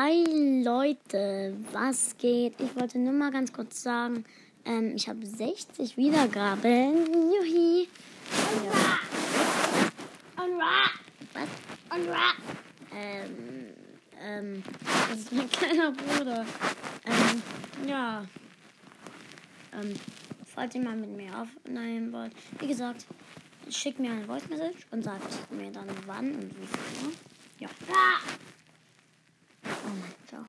Hi Leute, was geht? Ich wollte nur mal ganz kurz sagen, ähm, ich habe 60 Wiedergaben. Juhi. Ja. Was? Ähm, ähm, das ist mein kleiner Bruder. Ähm, ja. Ähm, falls ihr mal mit mir aufnehmen wollt, wie gesagt, schickt mir eine Voice Message und sagt mir dann wann und wie viel